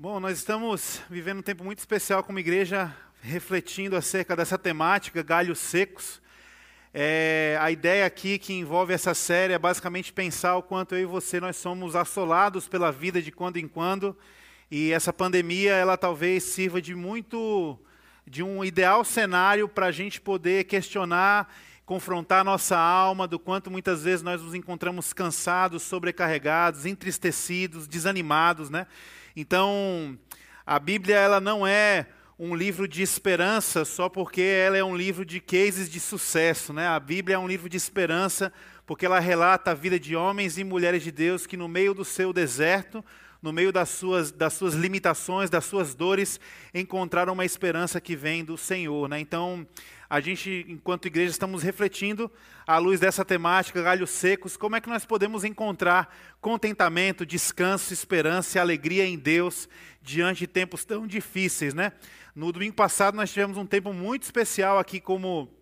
Bom, nós estamos vivendo um tempo muito especial como igreja, refletindo acerca dessa temática, galhos secos. É, a ideia aqui que envolve essa série é basicamente pensar o quanto eu e você nós somos assolados pela vida de quando em quando, e essa pandemia ela talvez sirva de muito, de um ideal cenário para a gente poder questionar, confrontar nossa alma, do quanto muitas vezes nós nos encontramos cansados, sobrecarregados, entristecidos, desanimados, né? Então, a Bíblia ela não é um livro de esperança só porque ela é um livro de cases de sucesso, né? A Bíblia é um livro de esperança porque ela relata a vida de homens e mulheres de Deus que no meio do seu deserto, no meio das suas, das suas limitações, das suas dores, encontraram uma esperança que vem do Senhor, né? Então, a gente, enquanto igreja, estamos refletindo à luz dessa temática, galhos secos, como é que nós podemos encontrar contentamento, descanso, esperança e alegria em Deus diante de tempos tão difíceis, né? No domingo passado nós tivemos um tempo muito especial aqui como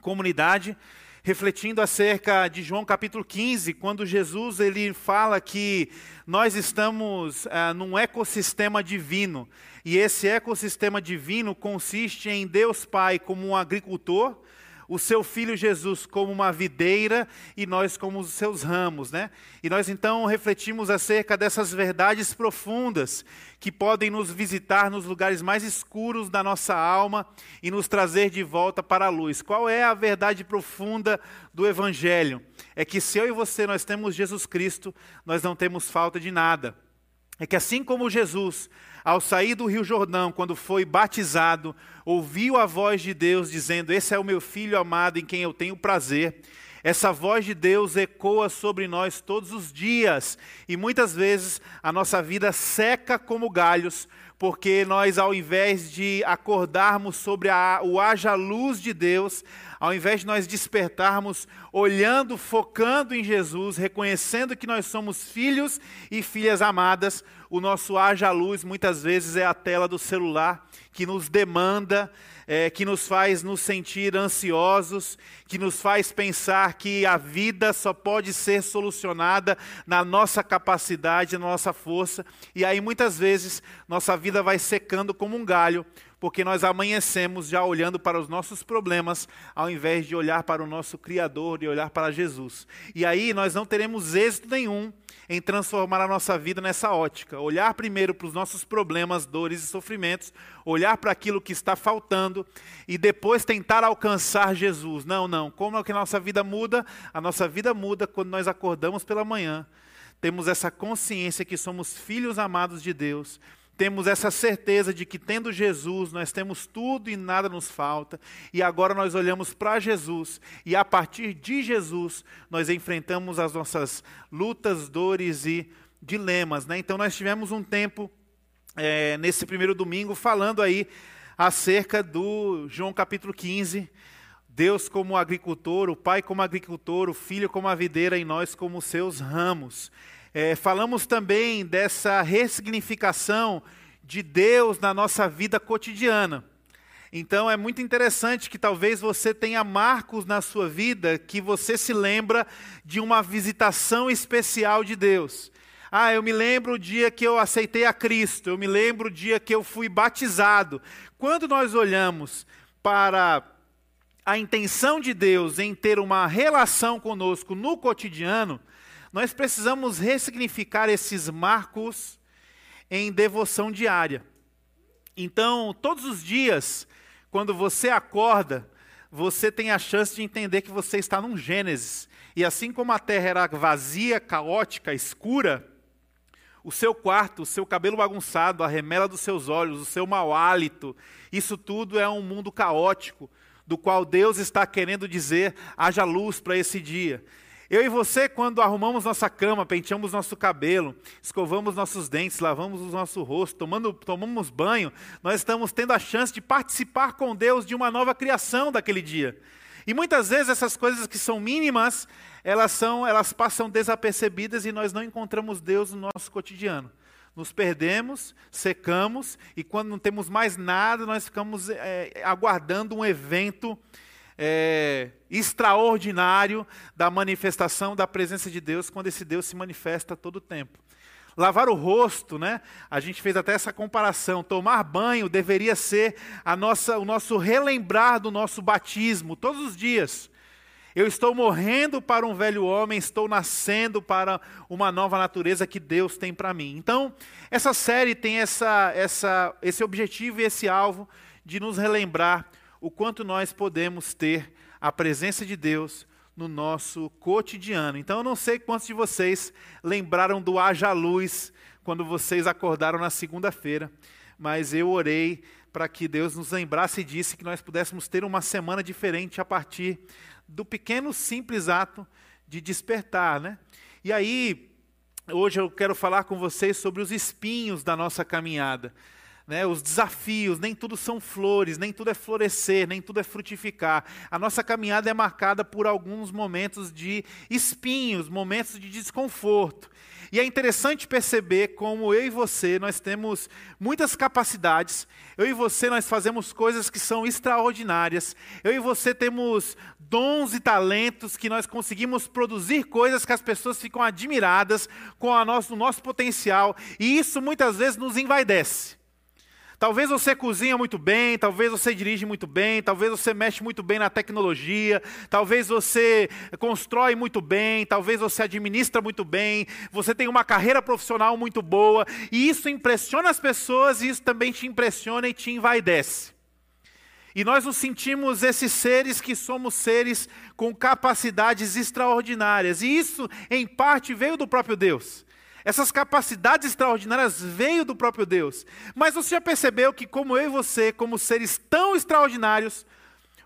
comunidade, refletindo acerca de João capítulo 15, quando Jesus ele fala que nós estamos ah, num ecossistema divino. E esse ecossistema divino consiste em Deus Pai como um agricultor, o seu filho Jesus como uma videira e nós como os seus ramos, né? E nós então refletimos acerca dessas verdades profundas que podem nos visitar nos lugares mais escuros da nossa alma e nos trazer de volta para a luz. Qual é a verdade profunda do evangelho? É que se eu e você nós temos Jesus Cristo, nós não temos falta de nada. É que assim como Jesus ao sair do Rio Jordão, quando foi batizado, ouviu a voz de Deus dizendo: Esse é o meu filho amado em quem eu tenho prazer. Essa voz de Deus ecoa sobre nós todos os dias e muitas vezes a nossa vida seca como galhos, porque nós, ao invés de acordarmos sobre a, o haja luz de Deus, ao invés de nós despertarmos olhando, focando em Jesus, reconhecendo que nós somos filhos e filhas amadas, o nosso haja luz muitas vezes é a tela do celular que nos demanda, é, que nos faz nos sentir ansiosos, que nos faz pensar que a vida só pode ser solucionada na nossa capacidade, na nossa força, e aí muitas vezes nossa vida vai secando como um galho, porque nós amanhecemos já olhando para os nossos problemas, ao invés de olhar para o nosso Criador e olhar para Jesus. E aí nós não teremos êxito nenhum em transformar a nossa vida nessa ótica. Olhar primeiro para os nossos problemas, dores e sofrimentos, olhar para aquilo que está faltando e depois tentar alcançar Jesus. Não, não. Como é que a nossa vida muda? A nossa vida muda quando nós acordamos pela manhã. Temos essa consciência que somos filhos amados de Deus temos essa certeza de que, tendo Jesus, nós temos tudo e nada nos falta, e agora nós olhamos para Jesus, e a partir de Jesus, nós enfrentamos as nossas lutas, dores e dilemas. Né? Então, nós tivemos um tempo, é, nesse primeiro domingo, falando aí acerca do João capítulo 15. Deus como agricultor, o Pai como agricultor, o Filho como a videira e nós como seus ramos. É, falamos também dessa ressignificação de Deus na nossa vida cotidiana. Então é muito interessante que talvez você tenha marcos na sua vida que você se lembra de uma visitação especial de Deus. Ah, eu me lembro o dia que eu aceitei a Cristo, eu me lembro o dia que eu fui batizado. Quando nós olhamos para a intenção de Deus em ter uma relação conosco no cotidiano, nós precisamos ressignificar esses marcos em devoção diária. Então, todos os dias, quando você acorda, você tem a chance de entender que você está num Gênesis. E assim como a terra era vazia, caótica, escura, o seu quarto, o seu cabelo bagunçado, a remela dos seus olhos, o seu mau hálito, isso tudo é um mundo caótico, do qual Deus está querendo dizer: haja luz para esse dia. Eu e você, quando arrumamos nossa cama, penteamos nosso cabelo, escovamos nossos dentes, lavamos o nosso rosto, tomando, tomamos banho, nós estamos tendo a chance de participar com Deus de uma nova criação daquele dia. E muitas vezes essas coisas que são mínimas, elas são, elas passam desapercebidas e nós não encontramos Deus no nosso cotidiano. Nos perdemos, secamos e quando não temos mais nada, nós ficamos é, aguardando um evento é, extraordinário da manifestação da presença de Deus, quando esse Deus se manifesta todo o tempo. Lavar o rosto, né? A gente fez até essa comparação. Tomar banho deveria ser a nossa, o nosso relembrar do nosso batismo todos os dias. Eu estou morrendo para um velho homem, estou nascendo para uma nova natureza que Deus tem para mim. Então, essa série tem essa, essa, esse objetivo e esse alvo de nos relembrar o quanto nós podemos ter a presença de Deus no nosso cotidiano. Então, eu não sei quantos de vocês lembraram do haja luz quando vocês acordaram na segunda-feira, mas eu orei para que Deus nos lembrasse e disse que nós pudéssemos ter uma semana diferente a partir do pequeno simples ato de despertar, né? E aí, hoje eu quero falar com vocês sobre os espinhos da nossa caminhada. Né, os desafios, nem tudo são flores, nem tudo é florescer, nem tudo é frutificar. A nossa caminhada é marcada por alguns momentos de espinhos, momentos de desconforto. E é interessante perceber como eu e você, nós temos muitas capacidades. Eu e você, nós fazemos coisas que são extraordinárias. Eu e você temos dons e talentos que nós conseguimos produzir coisas que as pessoas ficam admiradas com a nosso, o nosso potencial. E isso muitas vezes nos envaidece. Talvez você cozinha muito bem, talvez você dirige muito bem, talvez você mexe muito bem na tecnologia, talvez você constrói muito bem, talvez você administra muito bem, você tem uma carreira profissional muito boa, e isso impressiona as pessoas e isso também te impressiona e te envaidece. E nós nos sentimos esses seres que somos seres com capacidades extraordinárias, e isso, em parte, veio do próprio Deus. Essas capacidades extraordinárias veio do próprio Deus. Mas você já percebeu que, como eu e você, como seres tão extraordinários,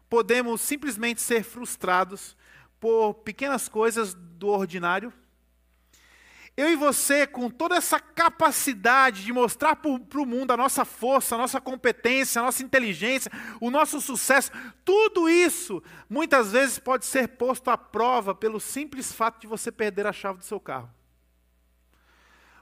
podemos simplesmente ser frustrados por pequenas coisas do ordinário? Eu e você, com toda essa capacidade de mostrar para o mundo a nossa força, a nossa competência, a nossa inteligência, o nosso sucesso, tudo isso muitas vezes pode ser posto à prova pelo simples fato de você perder a chave do seu carro.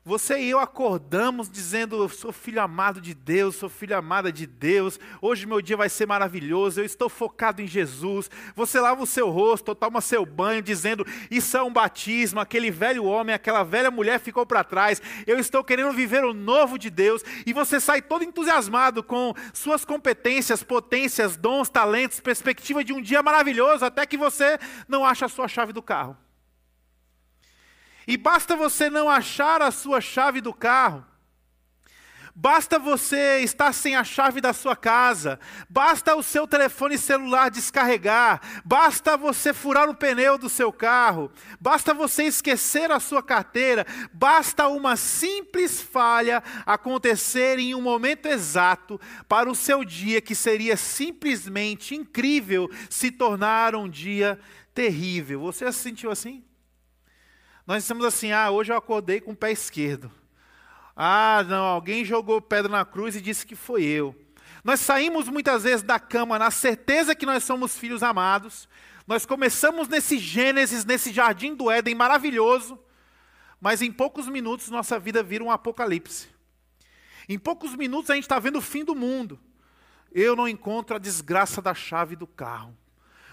Você e eu acordamos dizendo: Eu sou filho amado de Deus, sou filha amada de Deus, hoje meu dia vai ser maravilhoso, eu estou focado em Jesus. Você lava o seu rosto, toma seu banho, dizendo: Isso é um batismo, aquele velho homem, aquela velha mulher ficou para trás, eu estou querendo viver o novo de Deus. E você sai todo entusiasmado com suas competências, potências, dons, talentos, perspectiva de um dia maravilhoso, até que você não acha a sua chave do carro. E basta você não achar a sua chave do carro, basta você estar sem a chave da sua casa, basta o seu telefone celular descarregar, basta você furar o pneu do seu carro, basta você esquecer a sua carteira, basta uma simples falha acontecer em um momento exato para o seu dia, que seria simplesmente incrível, se tornar um dia terrível. Você se sentiu assim? Nós dizemos assim: ah, hoje eu acordei com o pé esquerdo. Ah, não, alguém jogou pedra na cruz e disse que foi eu. Nós saímos muitas vezes da cama na certeza que nós somos filhos amados. Nós começamos nesse Gênesis, nesse jardim do Éden maravilhoso, mas em poucos minutos nossa vida vira um apocalipse. Em poucos minutos a gente está vendo o fim do mundo. Eu não encontro a desgraça da chave do carro.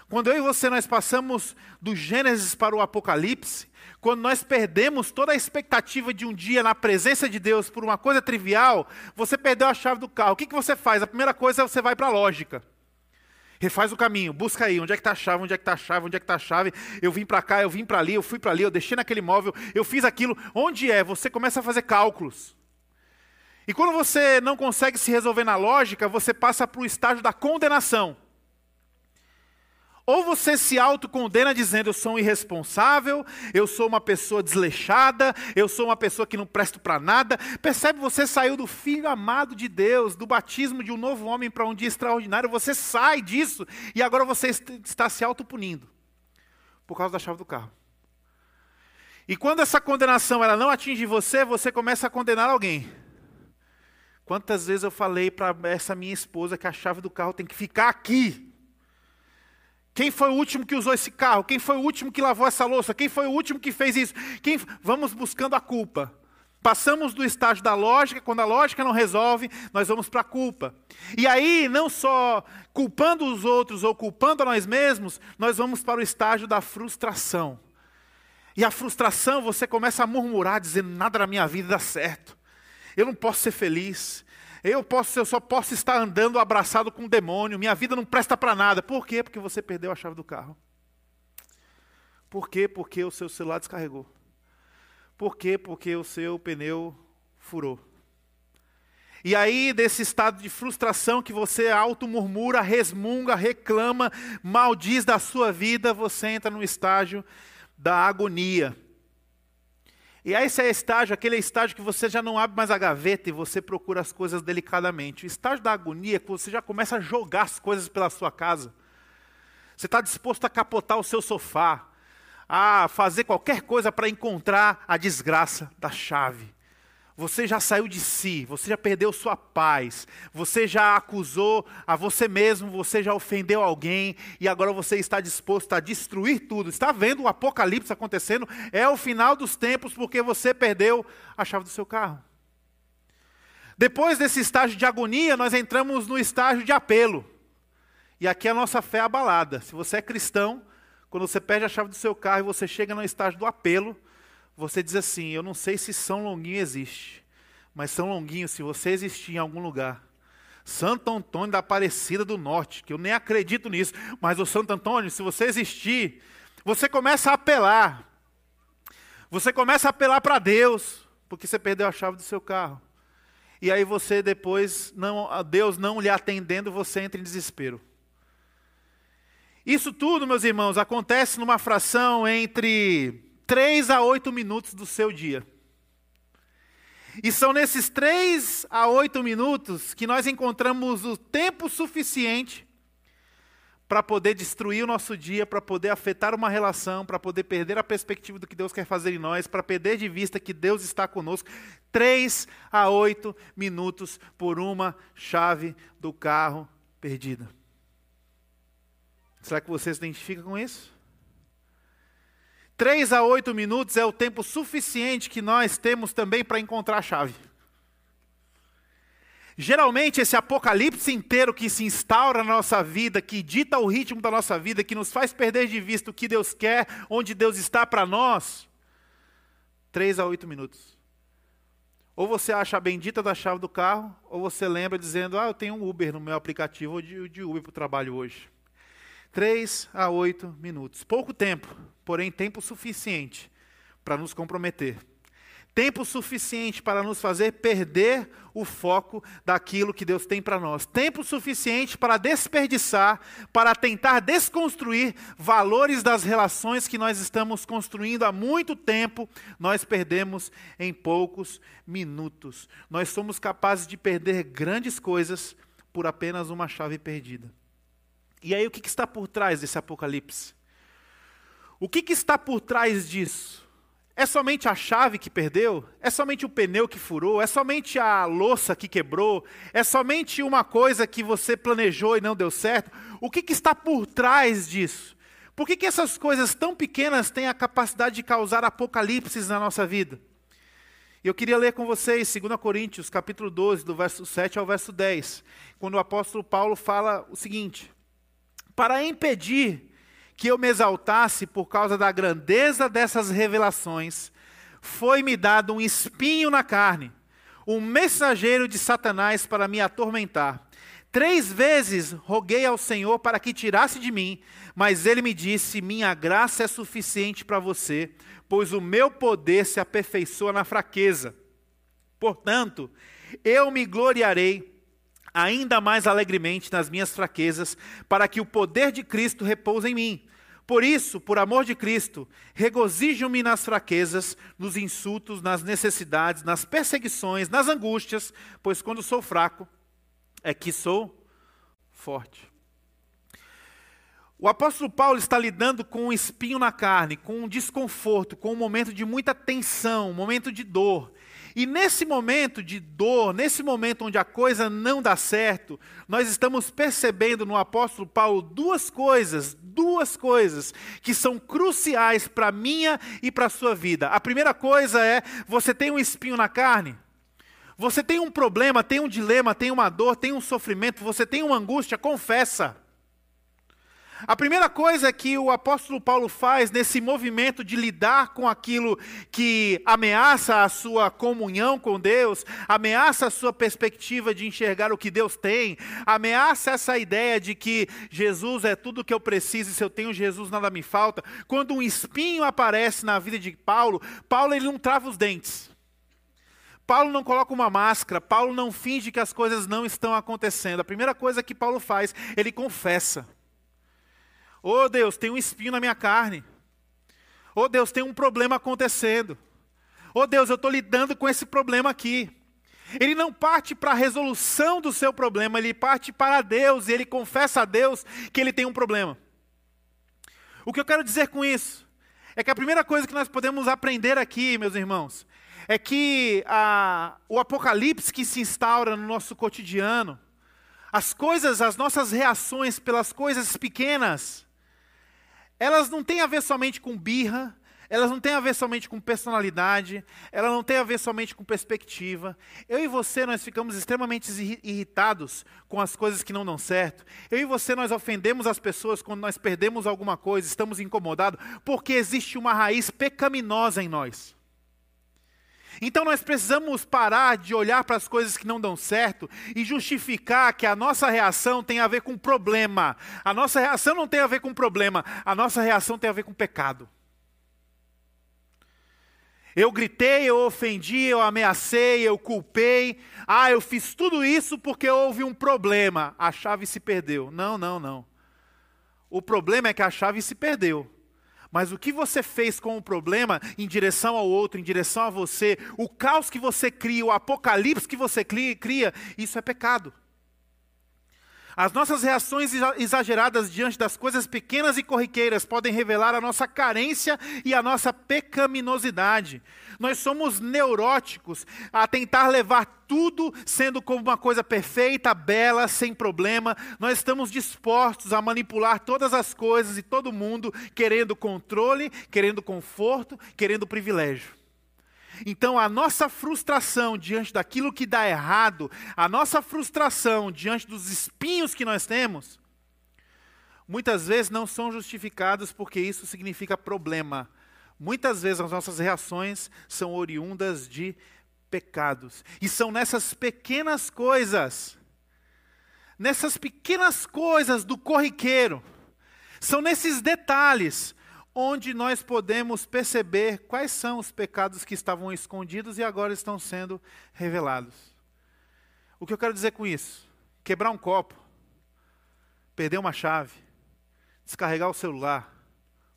Quando eu e você nós passamos do Gênesis para o Apocalipse, quando nós perdemos toda a expectativa de um dia na presença de Deus por uma coisa trivial, você perdeu a chave do carro. O que, que você faz? A primeira coisa é você vai para a lógica. Refaz o caminho, busca aí, onde é que está a chave, onde é que está a chave, onde é que está a chave. Eu vim para cá, eu vim para ali, eu fui para ali, eu deixei naquele móvel, eu fiz aquilo. Onde é? Você começa a fazer cálculos. E quando você não consegue se resolver na lógica, você passa para o estágio da condenação. Ou você se autocondena dizendo eu sou um irresponsável, eu sou uma pessoa desleixada, eu sou uma pessoa que não presto para nada. Percebe, você saiu do filho amado de Deus, do batismo de um novo homem para um dia extraordinário, você sai disso e agora você está se autopunindo por causa da chave do carro. E quando essa condenação ela não atinge você, você começa a condenar alguém. Quantas vezes eu falei para essa minha esposa que a chave do carro tem que ficar aqui? Quem foi o último que usou esse carro? Quem foi o último que lavou essa louça? Quem foi o último que fez isso? Quem... Vamos buscando a culpa. Passamos do estágio da lógica, quando a lógica não resolve, nós vamos para a culpa. E aí, não só culpando os outros ou culpando a nós mesmos, nós vamos para o estágio da frustração. E a frustração, você começa a murmurar, dizendo: nada na minha vida dá certo. Eu não posso ser feliz. Eu, posso, eu só posso estar andando abraçado com um demônio. Minha vida não presta para nada. Por quê? Porque você perdeu a chave do carro. Por quê? Porque o seu celular descarregou. Por quê? Porque o seu pneu furou. E aí, desse estado de frustração que você auto-murmura, resmunga, reclama, maldiz da sua vida, você entra no estágio da agonia. E esse é estágio, aquele estágio que você já não abre mais a gaveta e você procura as coisas delicadamente. O estágio da agonia é que você já começa a jogar as coisas pela sua casa. Você está disposto a capotar o seu sofá, a fazer qualquer coisa para encontrar a desgraça da chave. Você já saiu de si, você já perdeu sua paz, você já acusou a você mesmo, você já ofendeu alguém e agora você está disposto a destruir tudo. Está vendo o apocalipse acontecendo? É o final dos tempos porque você perdeu a chave do seu carro. Depois desse estágio de agonia, nós entramos no estágio de apelo. E aqui a nossa fé é abalada. Se você é cristão, quando você perde a chave do seu carro e você chega no estágio do apelo, você diz assim: Eu não sei se São Longuinho existe, mas São Longuinho, se você existir em algum lugar, Santo Antônio da Aparecida do Norte, que eu nem acredito nisso, mas o Santo Antônio, se você existir, você começa a apelar. Você começa a apelar para Deus, porque você perdeu a chave do seu carro. E aí você depois, não, Deus não lhe atendendo, você entra em desespero. Isso tudo, meus irmãos, acontece numa fração entre 3 a 8 minutos do seu dia. E são nesses 3 a 8 minutos que nós encontramos o tempo suficiente para poder destruir o nosso dia, para poder afetar uma relação, para poder perder a perspectiva do que Deus quer fazer em nós, para perder de vista que Deus está conosco. 3 a 8 minutos por uma chave do carro perdida. Será que você se identifica com isso? Três a oito minutos é o tempo suficiente que nós temos também para encontrar a chave. Geralmente, esse apocalipse inteiro que se instaura na nossa vida, que dita o ritmo da nossa vida, que nos faz perder de vista o que Deus quer, onde Deus está para nós, três a oito minutos. Ou você acha a bendita da chave do carro, ou você lembra dizendo: Ah, eu tenho um Uber no meu aplicativo, de, de Uber para o trabalho hoje. Três a oito minutos. Pouco tempo, porém tempo suficiente para nos comprometer. Tempo suficiente para nos fazer perder o foco daquilo que Deus tem para nós. Tempo suficiente para desperdiçar, para tentar desconstruir valores das relações que nós estamos construindo há muito tempo, nós perdemos em poucos minutos. Nós somos capazes de perder grandes coisas por apenas uma chave perdida. E aí, o que, que está por trás desse apocalipse? O que, que está por trás disso? É somente a chave que perdeu? É somente o pneu que furou? É somente a louça que quebrou? É somente uma coisa que você planejou e não deu certo? O que, que está por trás disso? Por que, que essas coisas tão pequenas têm a capacidade de causar apocalipses na nossa vida? Eu queria ler com vocês 2 Coríntios, capítulo 12, do verso 7 ao verso 10, quando o apóstolo Paulo fala o seguinte: para impedir que eu me exaltasse por causa da grandeza dessas revelações, foi-me dado um espinho na carne, um mensageiro de Satanás para me atormentar. Três vezes roguei ao Senhor para que tirasse de mim, mas ele me disse: Minha graça é suficiente para você, pois o meu poder se aperfeiçoa na fraqueza. Portanto, eu me gloriarei ainda mais alegremente nas minhas fraquezas, para que o poder de Cristo repouse em mim. Por isso, por amor de Cristo, regozijo-me nas fraquezas, nos insultos, nas necessidades, nas perseguições, nas angústias, pois quando sou fraco, é que sou forte. O apóstolo Paulo está lidando com um espinho na carne, com um desconforto, com um momento de muita tensão, um momento de dor. E nesse momento de dor, nesse momento onde a coisa não dá certo, nós estamos percebendo no apóstolo Paulo duas coisas, duas coisas que são cruciais para a minha e para a sua vida. A primeira coisa é: você tem um espinho na carne? Você tem um problema, tem um dilema, tem uma dor, tem um sofrimento, você tem uma angústia, confessa. A primeira coisa que o apóstolo Paulo faz nesse movimento de lidar com aquilo que ameaça a sua comunhão com Deus, ameaça a sua perspectiva de enxergar o que Deus tem, ameaça essa ideia de que Jesus é tudo o que eu preciso e se eu tenho Jesus nada me falta. Quando um espinho aparece na vida de Paulo, Paulo ele não trava os dentes. Paulo não coloca uma máscara, Paulo não finge que as coisas não estão acontecendo. A primeira coisa que Paulo faz, ele confessa. Oh Deus, tem um espinho na minha carne. Oh Deus, tem um problema acontecendo. Oh Deus, eu estou lidando com esse problema aqui. Ele não parte para a resolução do seu problema, ele parte para Deus e ele confessa a Deus que ele tem um problema. O que eu quero dizer com isso? É que a primeira coisa que nós podemos aprender aqui, meus irmãos, é que a, o apocalipse que se instaura no nosso cotidiano, as coisas, as nossas reações pelas coisas pequenas, elas não têm a ver somente com birra, elas não têm a ver somente com personalidade, elas não têm a ver somente com perspectiva. Eu e você, nós ficamos extremamente irritados com as coisas que não dão certo. Eu e você, nós ofendemos as pessoas quando nós perdemos alguma coisa, estamos incomodados, porque existe uma raiz pecaminosa em nós. Então nós precisamos parar de olhar para as coisas que não dão certo e justificar que a nossa reação tem a ver com problema. A nossa reação não tem a ver com problema, a nossa reação tem a ver com pecado. Eu gritei, eu ofendi, eu ameacei, eu culpei. Ah, eu fiz tudo isso porque houve um problema. A chave se perdeu. Não, não, não. O problema é que a chave se perdeu. Mas o que você fez com o problema em direção ao outro, em direção a você, o caos que você cria, o apocalipse que você cria, isso é pecado. As nossas reações exageradas diante das coisas pequenas e corriqueiras podem revelar a nossa carência e a nossa pecaminosidade. Nós somos neuróticos a tentar levar tudo sendo como uma coisa perfeita, bela, sem problema. Nós estamos dispostos a manipular todas as coisas e todo mundo, querendo controle, querendo conforto, querendo privilégio. Então, a nossa frustração diante daquilo que dá errado, a nossa frustração diante dos espinhos que nós temos, muitas vezes não são justificadas porque isso significa problema. Muitas vezes as nossas reações são oriundas de pecados. E são nessas pequenas coisas, nessas pequenas coisas do corriqueiro, são nesses detalhes onde nós podemos perceber quais são os pecados que estavam escondidos e agora estão sendo revelados. O que eu quero dizer com isso? Quebrar um copo, perder uma chave, descarregar o celular,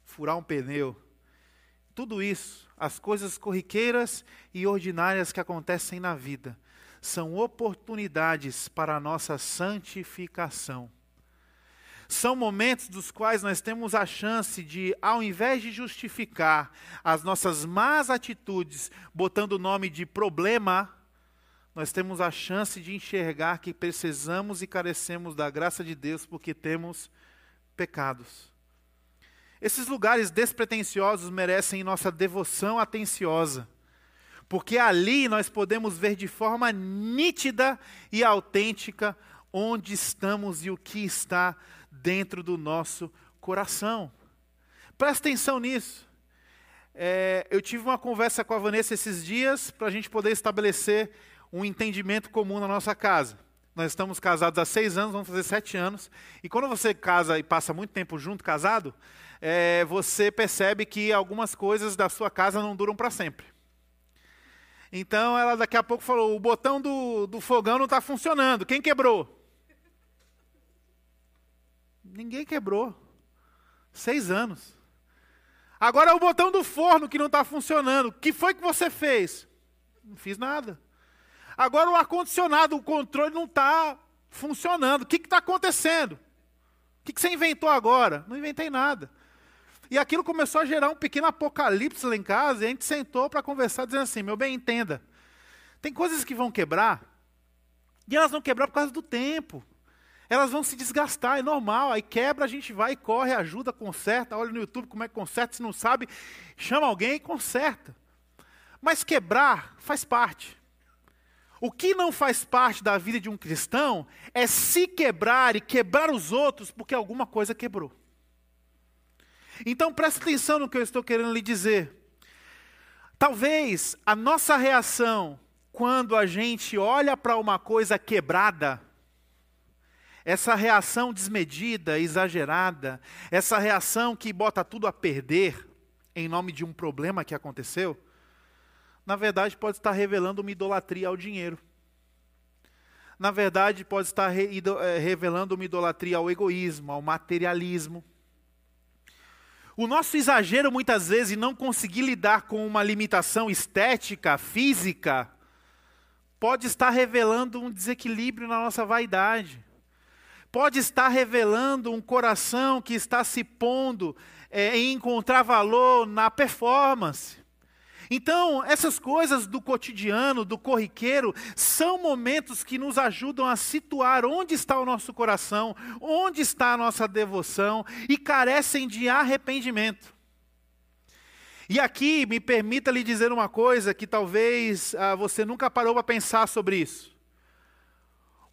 furar um pneu, tudo isso, as coisas corriqueiras e ordinárias que acontecem na vida, são oportunidades para a nossa santificação. São momentos dos quais nós temos a chance de, ao invés de justificar as nossas más atitudes, botando o nome de problema, nós temos a chance de enxergar que precisamos e carecemos da graça de Deus porque temos pecados. Esses lugares despretensiosos merecem nossa devoção atenciosa, porque ali nós podemos ver de forma nítida e autêntica onde estamos e o que está dentro do nosso coração. Presta atenção nisso. É, eu tive uma conversa com a Vanessa esses dias para a gente poder estabelecer um entendimento comum na nossa casa. Nós estamos casados há seis anos, vamos fazer sete anos. E quando você casa e passa muito tempo junto, casado, é, você percebe que algumas coisas da sua casa não duram para sempre. Então ela daqui a pouco falou: o botão do, do fogão não está funcionando. Quem quebrou? Ninguém quebrou. Seis anos. Agora é o botão do forno que não está funcionando. O que foi que você fez? Não fiz nada. Agora o ar-condicionado, o controle não está funcionando. O que está acontecendo? O que, que você inventou agora? Não inventei nada. E aquilo começou a gerar um pequeno apocalipse lá em casa, e a gente sentou para conversar, dizendo assim: meu bem, entenda. Tem coisas que vão quebrar, e elas vão quebrar por causa do tempo elas vão se desgastar, é normal. Aí quebra, a gente vai, corre, ajuda, conserta, olha no YouTube como é que conserta, se não sabe, chama alguém e conserta. Mas quebrar faz parte. O que não faz parte da vida de um cristão é se quebrar e quebrar os outros porque alguma coisa quebrou. Então preste atenção no que eu estou querendo lhe dizer. Talvez a nossa reação quando a gente olha para uma coisa quebrada, essa reação desmedida, exagerada, essa reação que bota tudo a perder em nome de um problema que aconteceu, na verdade pode estar revelando uma idolatria ao dinheiro. Na verdade, pode estar eh, revelando uma idolatria ao egoísmo, ao materialismo. O nosso exagero, muitas vezes, não conseguir lidar com uma limitação estética, física, pode estar revelando um desequilíbrio na nossa vaidade. Pode estar revelando um coração que está se pondo é, em encontrar valor na performance. Então, essas coisas do cotidiano, do corriqueiro, são momentos que nos ajudam a situar onde está o nosso coração, onde está a nossa devoção e carecem de arrependimento. E aqui me permita lhe dizer uma coisa que talvez ah, você nunca parou para pensar sobre isso.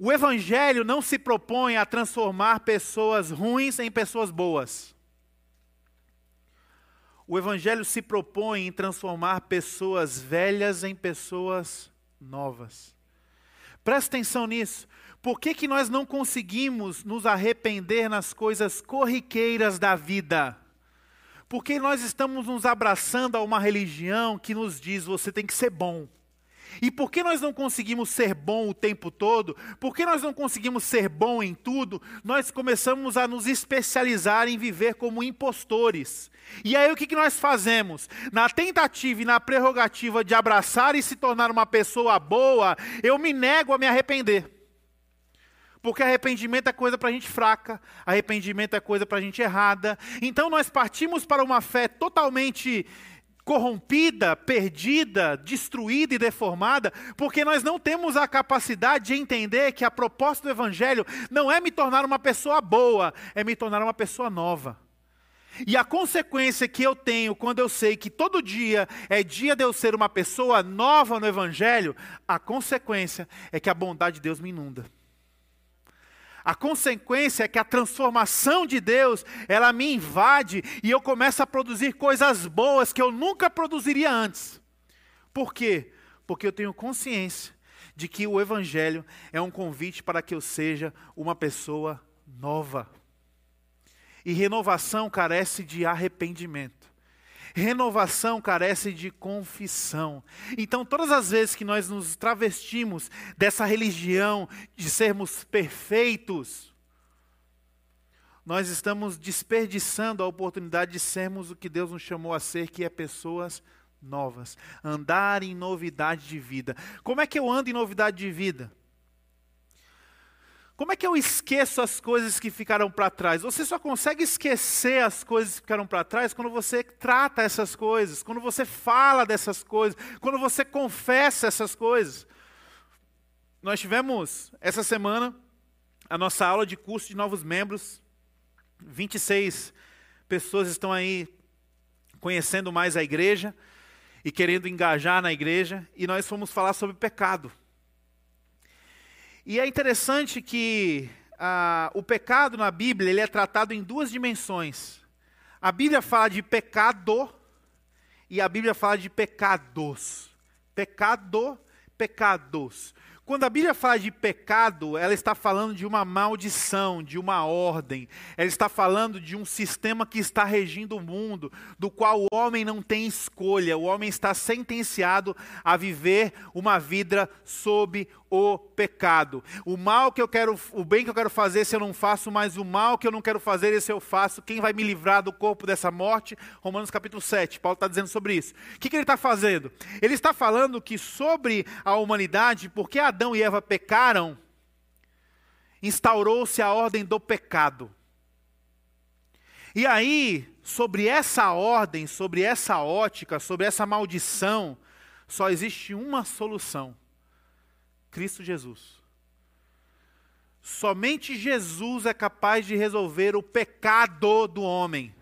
O Evangelho não se propõe a transformar pessoas ruins em pessoas boas. O Evangelho se propõe em transformar pessoas velhas em pessoas novas. Presta atenção nisso. Por que, que nós não conseguimos nos arrepender nas coisas corriqueiras da vida? Porque nós estamos nos abraçando a uma religião que nos diz você tem que ser bom. E por que nós não conseguimos ser bom o tempo todo? Por que nós não conseguimos ser bom em tudo? Nós começamos a nos especializar em viver como impostores. E aí o que, que nós fazemos? Na tentativa e na prerrogativa de abraçar e se tornar uma pessoa boa, eu me nego a me arrepender. Porque arrependimento é coisa para gente fraca, arrependimento é coisa para gente errada. Então nós partimos para uma fé totalmente corrompida, perdida, destruída e deformada, porque nós não temos a capacidade de entender que a proposta do Evangelho não é me tornar uma pessoa boa, é me tornar uma pessoa nova. E a consequência que eu tenho quando eu sei que todo dia é dia de eu ser uma pessoa nova no Evangelho, a consequência é que a bondade de Deus me inunda. A consequência é que a transformação de Deus, ela me invade e eu começo a produzir coisas boas que eu nunca produziria antes. Por quê? Porque eu tenho consciência de que o Evangelho é um convite para que eu seja uma pessoa nova. E renovação carece de arrependimento. Renovação carece de confissão. Então, todas as vezes que nós nos travestimos dessa religião de sermos perfeitos, nós estamos desperdiçando a oportunidade de sermos o que Deus nos chamou a ser, que é pessoas novas. Andar em novidade de vida. Como é que eu ando em novidade de vida? Como é que eu esqueço as coisas que ficaram para trás? Você só consegue esquecer as coisas que ficaram para trás quando você trata essas coisas, quando você fala dessas coisas, quando você confessa essas coisas. Nós tivemos essa semana a nossa aula de curso de novos membros. 26 pessoas estão aí conhecendo mais a igreja e querendo engajar na igreja, e nós fomos falar sobre pecado. E é interessante que ah, o pecado na Bíblia ele é tratado em duas dimensões. A Bíblia fala de pecado e a Bíblia fala de pecados. Pecado, pecados. Quando a Bíblia fala de pecado, ela está falando de uma maldição, de uma ordem. Ela está falando de um sistema que está regindo o mundo, do qual o homem não tem escolha. O homem está sentenciado a viver uma vida sob o pecado. O mal que eu quero, o bem que eu quero fazer, se eu não faço, mas o mal que eu não quero fazer, esse eu faço. Quem vai me livrar do corpo dessa morte? Romanos capítulo 7. Paulo está dizendo sobre isso. O que, que ele está fazendo? Ele está falando que sobre a humanidade, porque Adão e Eva pecaram, instaurou-se a ordem do pecado. E aí, sobre essa ordem, sobre essa ótica, sobre essa maldição, só existe uma solução Cristo Jesus. Somente Jesus é capaz de resolver o pecado do homem.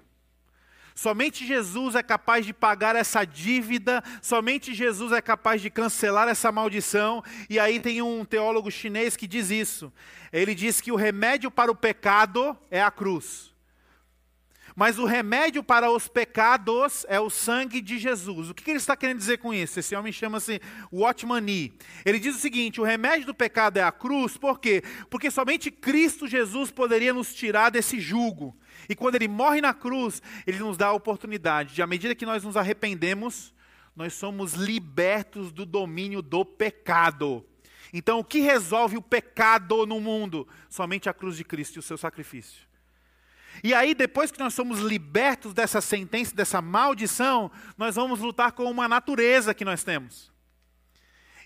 Somente Jesus é capaz de pagar essa dívida, somente Jesus é capaz de cancelar essa maldição. E aí tem um teólogo chinês que diz isso. Ele diz que o remédio para o pecado é a cruz. Mas o remédio para os pecados é o sangue de Jesus. O que ele está querendo dizer com isso? Esse homem chama-se Watchman Nee. Ele diz o seguinte: o remédio do pecado é a cruz, por quê? Porque somente Cristo Jesus poderia nos tirar desse jugo. E quando ele morre na cruz, ele nos dá a oportunidade de, à medida que nós nos arrependemos, nós somos libertos do domínio do pecado. Então, o que resolve o pecado no mundo? Somente a cruz de Cristo e o seu sacrifício. E aí, depois que nós somos libertos dessa sentença, dessa maldição, nós vamos lutar com uma natureza que nós temos.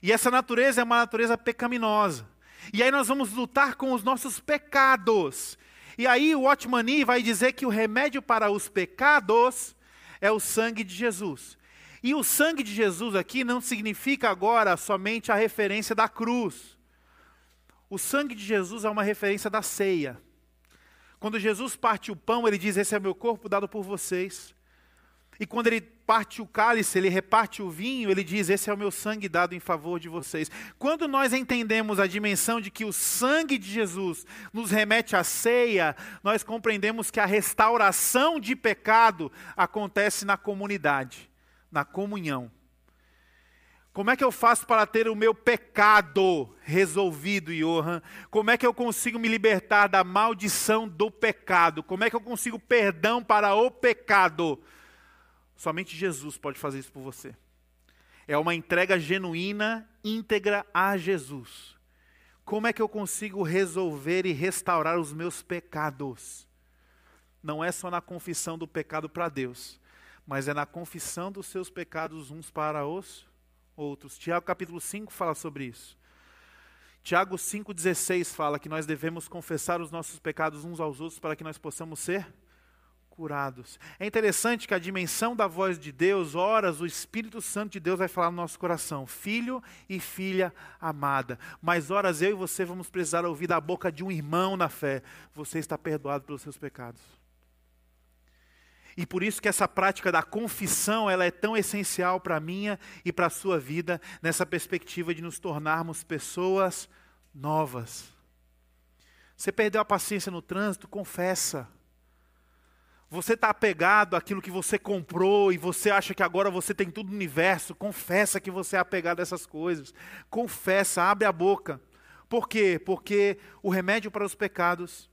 E essa natureza é uma natureza pecaminosa. E aí nós vamos lutar com os nossos pecados. E aí o Otmani vai dizer que o remédio para os pecados é o sangue de Jesus. E o sangue de Jesus aqui não significa agora somente a referência da cruz. O sangue de Jesus é uma referência da ceia. Quando Jesus parte o pão, ele diz: Esse é meu corpo dado por vocês. E quando ele parte o cálice, ele reparte o vinho, ele diz: Esse é o meu sangue dado em favor de vocês. Quando nós entendemos a dimensão de que o sangue de Jesus nos remete à ceia, nós compreendemos que a restauração de pecado acontece na comunidade na comunhão. Como é que eu faço para ter o meu pecado resolvido, Johan? Como é que eu consigo me libertar da maldição do pecado? Como é que eu consigo perdão para o pecado? Somente Jesus pode fazer isso por você. É uma entrega genuína, íntegra a Jesus. Como é que eu consigo resolver e restaurar os meus pecados? Não é só na confissão do pecado para Deus, mas é na confissão dos seus pecados uns para os outros. Tiago capítulo 5 fala sobre isso. Tiago 5,16 fala que nós devemos confessar os nossos pecados uns aos outros para que nós possamos ser curados. É interessante que a dimensão da voz de Deus, horas o Espírito Santo de Deus vai falar no nosso coração, filho e filha amada. Mas horas eu e você vamos precisar ouvir da boca de um irmão na fé, você está perdoado pelos seus pecados. E por isso que essa prática da confissão, ela é tão essencial para a minha e para a sua vida, nessa perspectiva de nos tornarmos pessoas novas. Você perdeu a paciência no trânsito? Confessa. Você está apegado àquilo que você comprou e você acha que agora você tem tudo no universo? Confessa que você é apegado a essas coisas. Confessa, abre a boca. Por quê? Porque o remédio para os pecados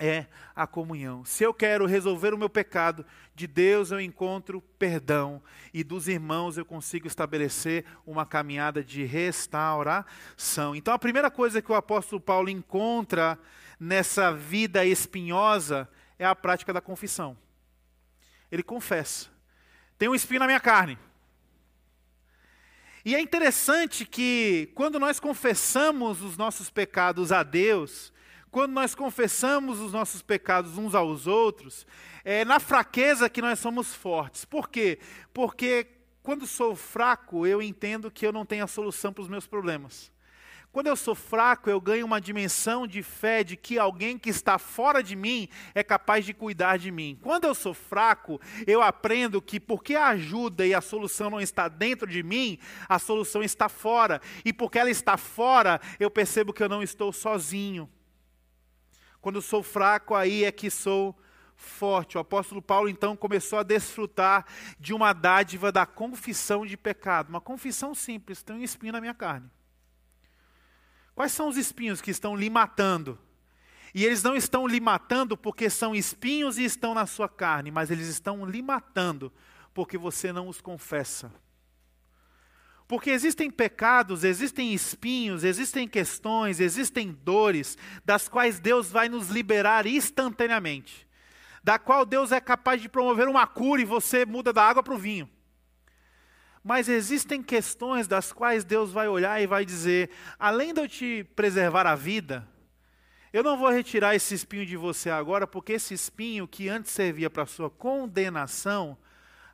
é a comunhão. Se eu quero resolver o meu pecado, de Deus eu encontro perdão e dos irmãos eu consigo estabelecer uma caminhada de restauração. Então a primeira coisa que o apóstolo Paulo encontra nessa vida espinhosa é a prática da confissão. Ele confessa: tem um espinho na minha carne. E é interessante que quando nós confessamos os nossos pecados a Deus, quando nós confessamos os nossos pecados uns aos outros, é na fraqueza que nós somos fortes. Por quê? Porque quando sou fraco, eu entendo que eu não tenho a solução para os meus problemas. Quando eu sou fraco, eu ganho uma dimensão de fé de que alguém que está fora de mim é capaz de cuidar de mim. Quando eu sou fraco, eu aprendo que porque a ajuda e a solução não está dentro de mim, a solução está fora. E porque ela está fora, eu percebo que eu não estou sozinho. Quando sou fraco, aí é que sou forte. O apóstolo Paulo então começou a desfrutar de uma dádiva da confissão de pecado. Uma confissão simples: tem um espinho na minha carne. Quais são os espinhos que estão lhe matando? E eles não estão lhe matando porque são espinhos e estão na sua carne, mas eles estão lhe matando porque você não os confessa. Porque existem pecados, existem espinhos, existem questões, existem dores, das quais Deus vai nos liberar instantaneamente. Da qual Deus é capaz de promover uma cura e você muda da água para o vinho. Mas existem questões das quais Deus vai olhar e vai dizer: além de eu te preservar a vida, eu não vou retirar esse espinho de você agora, porque esse espinho que antes servia para a sua condenação,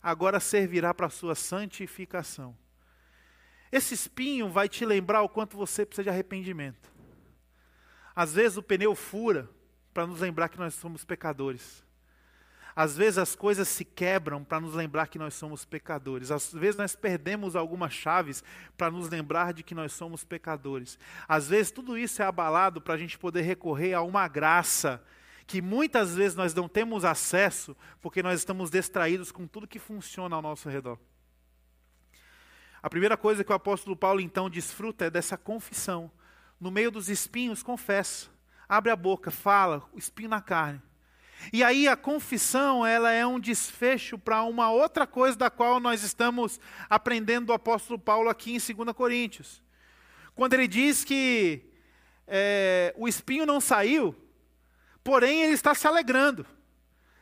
agora servirá para a sua santificação. Esse espinho vai te lembrar o quanto você precisa de arrependimento. Às vezes o pneu fura para nos lembrar que nós somos pecadores. Às vezes as coisas se quebram para nos lembrar que nós somos pecadores. Às vezes nós perdemos algumas chaves para nos lembrar de que nós somos pecadores. Às vezes tudo isso é abalado para a gente poder recorrer a uma graça que muitas vezes nós não temos acesso porque nós estamos distraídos com tudo que funciona ao nosso redor. A primeira coisa que o apóstolo Paulo então desfruta é dessa confissão. No meio dos espinhos, confessa. Abre a boca, fala, espinho na carne. E aí a confissão, ela é um desfecho para uma outra coisa da qual nós estamos aprendendo do apóstolo Paulo aqui em 2 Coríntios. Quando ele diz que é, o espinho não saiu, porém ele está se alegrando.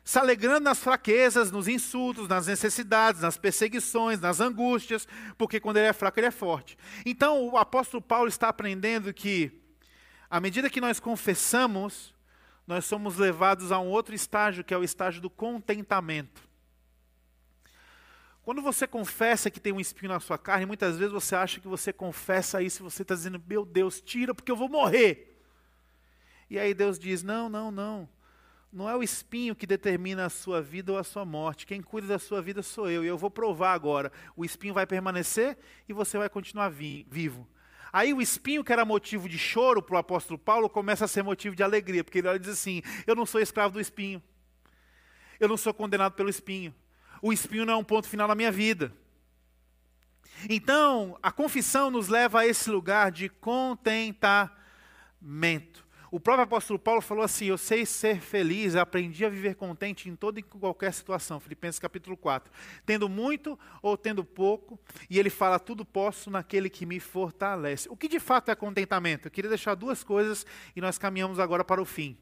Se alegrando nas fraquezas, nos insultos, nas necessidades, nas perseguições, nas angústias, porque quando ele é fraco, ele é forte. Então o apóstolo Paulo está aprendendo que, à medida que nós confessamos, nós somos levados a um outro estágio, que é o estágio do contentamento. Quando você confessa que tem um espinho na sua carne, muitas vezes você acha que você confessa isso e você está dizendo, meu Deus, tira porque eu vou morrer. E aí Deus diz: não, não, não. Não é o espinho que determina a sua vida ou a sua morte. Quem cuida da sua vida sou eu. E eu vou provar agora. O espinho vai permanecer e você vai continuar vi vivo. Aí o espinho, que era motivo de choro para o apóstolo Paulo, começa a ser motivo de alegria, porque ele diz assim: Eu não sou escravo do espinho, eu não sou condenado pelo espinho, o espinho não é um ponto final na minha vida. Então, a confissão nos leva a esse lugar de contentamento. O próprio apóstolo Paulo falou assim: Eu sei ser feliz, aprendi a viver contente em toda e qualquer situação. Filipenses capítulo 4. Tendo muito ou tendo pouco, e ele fala: Tudo posso naquele que me fortalece. O que de fato é contentamento? Eu queria deixar duas coisas e nós caminhamos agora para o fim.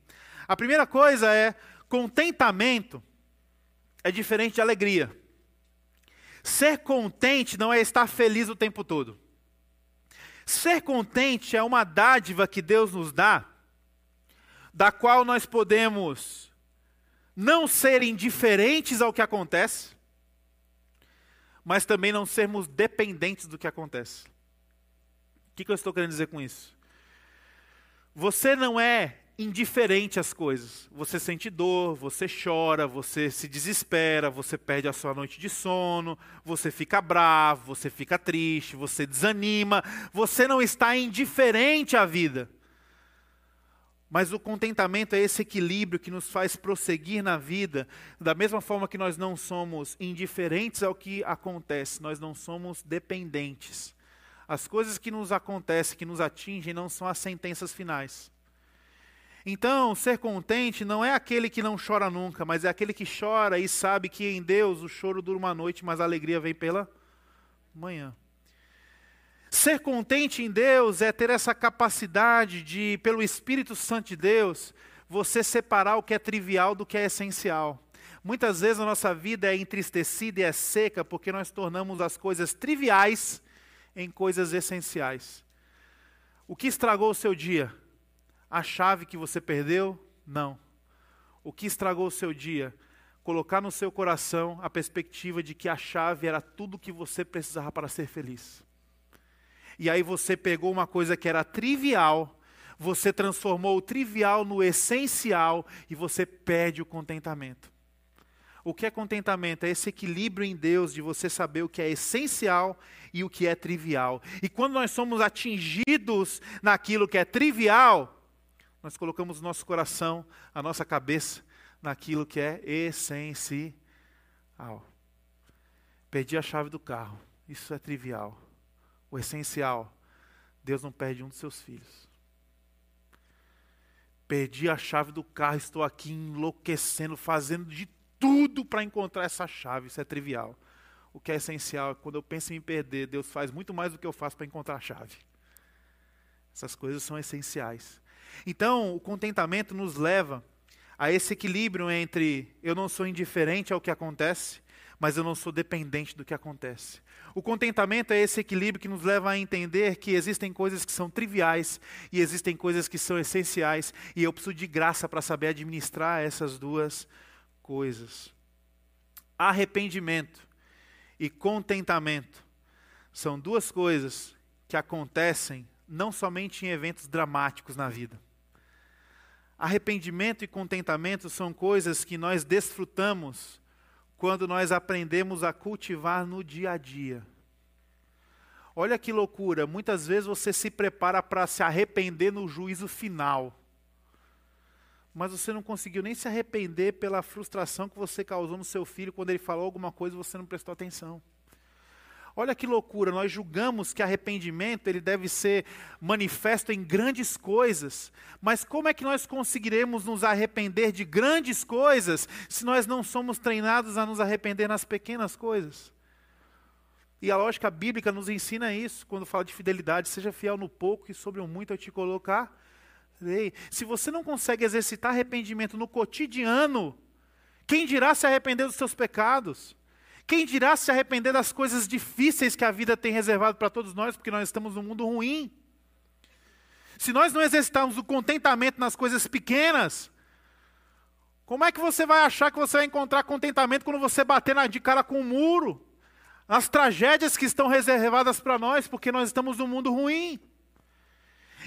A primeira coisa é: contentamento é diferente de alegria. Ser contente não é estar feliz o tempo todo. Ser contente é uma dádiva que Deus nos dá da qual nós podemos não ser indiferentes ao que acontece, mas também não sermos dependentes do que acontece. O que, eu estou querendo dizer com isso? Você não é indiferente às coisas. Você sente dor, você chora, você se desespera, você perde a sua noite de sono, você fica bravo, você fica triste, você desanima. Você não está indiferente à vida. Mas o contentamento é esse equilíbrio que nos faz prosseguir na vida, da mesma forma que nós não somos indiferentes ao que acontece, nós não somos dependentes. As coisas que nos acontecem, que nos atingem, não são as sentenças finais. Então, ser contente não é aquele que não chora nunca, mas é aquele que chora e sabe que em Deus o choro dura uma noite, mas a alegria vem pela manhã. Ser contente em Deus é ter essa capacidade de, pelo Espírito Santo de Deus, você separar o que é trivial do que é essencial. Muitas vezes a nossa vida é entristecida e é seca porque nós tornamos as coisas triviais em coisas essenciais. O que estragou o seu dia? A chave que você perdeu? Não. O que estragou o seu dia? Colocar no seu coração a perspectiva de que a chave era tudo o que você precisava para ser feliz e aí você pegou uma coisa que era trivial, você transformou o trivial no essencial e você perde o contentamento. O que é contentamento? É esse equilíbrio em Deus de você saber o que é essencial e o que é trivial. E quando nós somos atingidos naquilo que é trivial, nós colocamos nosso coração, a nossa cabeça naquilo que é essencial. Perdi a chave do carro, isso é trivial o essencial. Deus não perde um dos seus filhos. Perdi a chave do carro, estou aqui enlouquecendo, fazendo de tudo para encontrar essa chave. Isso é trivial. O que é essencial é quando eu penso em me perder, Deus faz muito mais do que eu faço para encontrar a chave. Essas coisas são essenciais. Então, o contentamento nos leva a esse equilíbrio entre eu não sou indiferente ao que acontece, mas eu não sou dependente do que acontece. O contentamento é esse equilíbrio que nos leva a entender que existem coisas que são triviais e existem coisas que são essenciais, e eu preciso de graça para saber administrar essas duas coisas. Arrependimento e contentamento são duas coisas que acontecem não somente em eventos dramáticos na vida. Arrependimento e contentamento são coisas que nós desfrutamos quando nós aprendemos a cultivar no dia a dia. Olha que loucura, muitas vezes você se prepara para se arrepender no juízo final. mas você não conseguiu nem se arrepender pela frustração que você causou no seu filho quando ele falou alguma coisa e você não prestou atenção. Olha que loucura, nós julgamos que arrependimento ele deve ser manifesto em grandes coisas, mas como é que nós conseguiremos nos arrepender de grandes coisas se nós não somos treinados a nos arrepender nas pequenas coisas? E a lógica bíblica nos ensina isso, quando fala de fidelidade, seja fiel no pouco e sobre o muito eu te colocar. Se você não consegue exercitar arrependimento no cotidiano, quem dirá se arrepender dos seus pecados? Quem dirá se arrepender das coisas difíceis que a vida tem reservado para todos nós, porque nós estamos num mundo ruim? Se nós não exercitarmos o contentamento nas coisas pequenas, como é que você vai achar que você vai encontrar contentamento quando você bater de cara com o um muro? As tragédias que estão reservadas para nós, porque nós estamos num mundo ruim.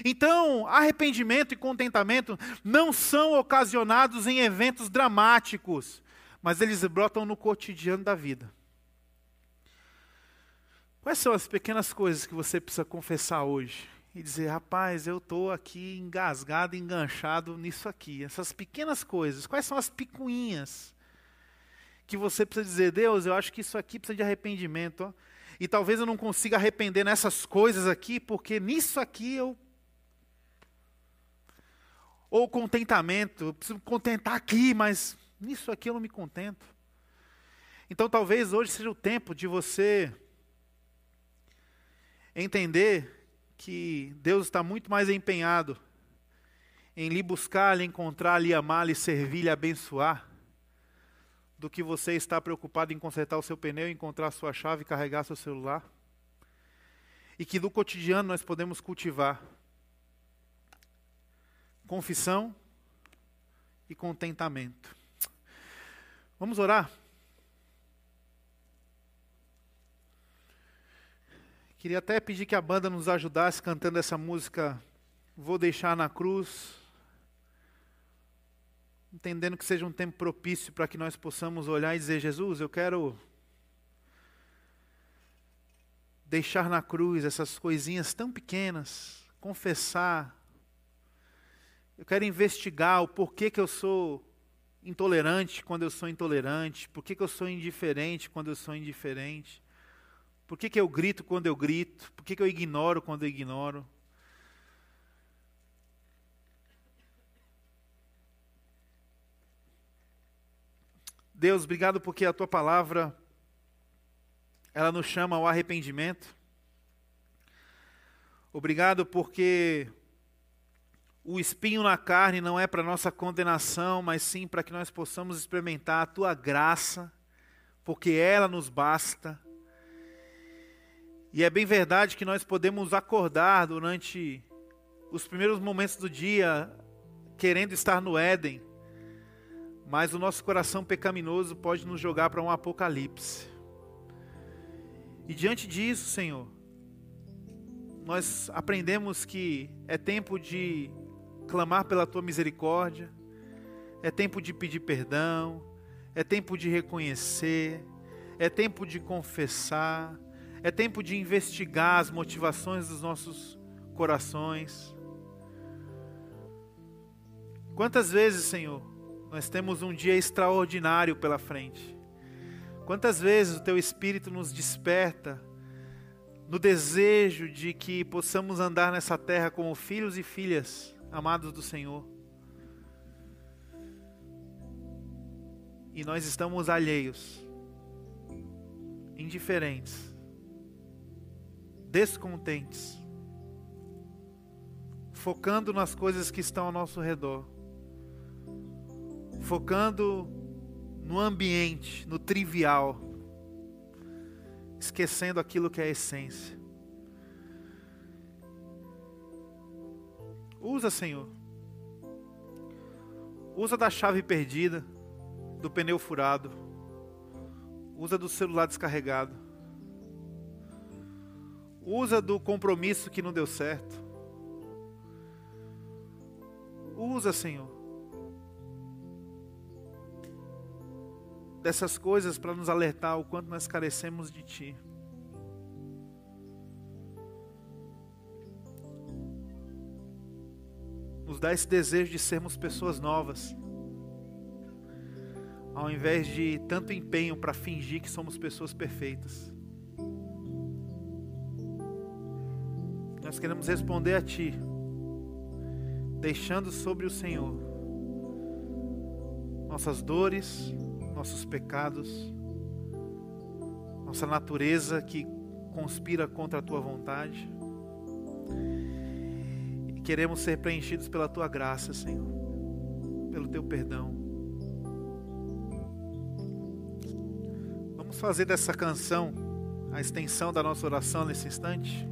Então, arrependimento e contentamento não são ocasionados em eventos dramáticos, mas eles brotam no cotidiano da vida. Quais são as pequenas coisas que você precisa confessar hoje? E dizer, rapaz, eu estou aqui engasgado, enganchado nisso aqui. Essas pequenas coisas. Quais são as picuinhas que você precisa dizer, Deus, eu acho que isso aqui precisa de arrependimento. Ó. E talvez eu não consiga arrepender nessas coisas aqui, porque nisso aqui eu. Ou contentamento, eu preciso contentar aqui, mas Nisso aqui eu não me contento. Então talvez hoje seja o tempo de você entender que Deus está muito mais empenhado em lhe buscar, lhe encontrar, lhe amar, lhe servir, lhe abençoar, do que você está preocupado em consertar o seu pneu, encontrar a sua chave, carregar seu celular. E que no cotidiano nós podemos cultivar confissão e contentamento. Vamos orar? Queria até pedir que a banda nos ajudasse cantando essa música Vou Deixar na Cruz. Entendendo que seja um tempo propício para que nós possamos olhar e dizer: Jesus, eu quero deixar na cruz essas coisinhas tão pequenas, confessar. Eu quero investigar o porquê que eu sou intolerante quando eu sou intolerante? Por que, que eu sou indiferente quando eu sou indiferente? Por que, que eu grito quando eu grito? Por que, que eu ignoro quando eu ignoro? Deus, obrigado porque a tua palavra ela nos chama ao arrependimento. Obrigado porque o espinho na carne não é para nossa condenação, mas sim para que nós possamos experimentar a tua graça, porque ela nos basta. E é bem verdade que nós podemos acordar durante os primeiros momentos do dia querendo estar no Éden, mas o nosso coração pecaminoso pode nos jogar para um apocalipse. E diante disso, Senhor, nós aprendemos que é tempo de clamar pela tua misericórdia, é tempo de pedir perdão, é tempo de reconhecer, é tempo de confessar, é tempo de investigar as motivações dos nossos corações. Quantas vezes, Senhor, nós temos um dia extraordinário pela frente? Quantas vezes o Teu Espírito nos desperta no desejo de que possamos andar nessa terra como filhos e filhas amados do Senhor. E nós estamos alheios, indiferentes, descontentes, focando nas coisas que estão ao nosso redor, focando no ambiente, no trivial, esquecendo aquilo que é a essência. Usa, Senhor. Usa da chave perdida, do pneu furado. Usa do celular descarregado. Usa do compromisso que não deu certo. Usa, Senhor. Dessas coisas para nos alertar o quanto nós carecemos de Ti. nos dá esse desejo de sermos pessoas novas. Ao invés de tanto empenho para fingir que somos pessoas perfeitas. Nós queremos responder a Ti, deixando sobre o Senhor nossas dores, nossos pecados, nossa natureza que conspira contra a Tua vontade. E queremos ser preenchidos pela Tua graça, Senhor, pelo Teu perdão. Vamos fazer dessa canção a extensão da nossa oração nesse instante?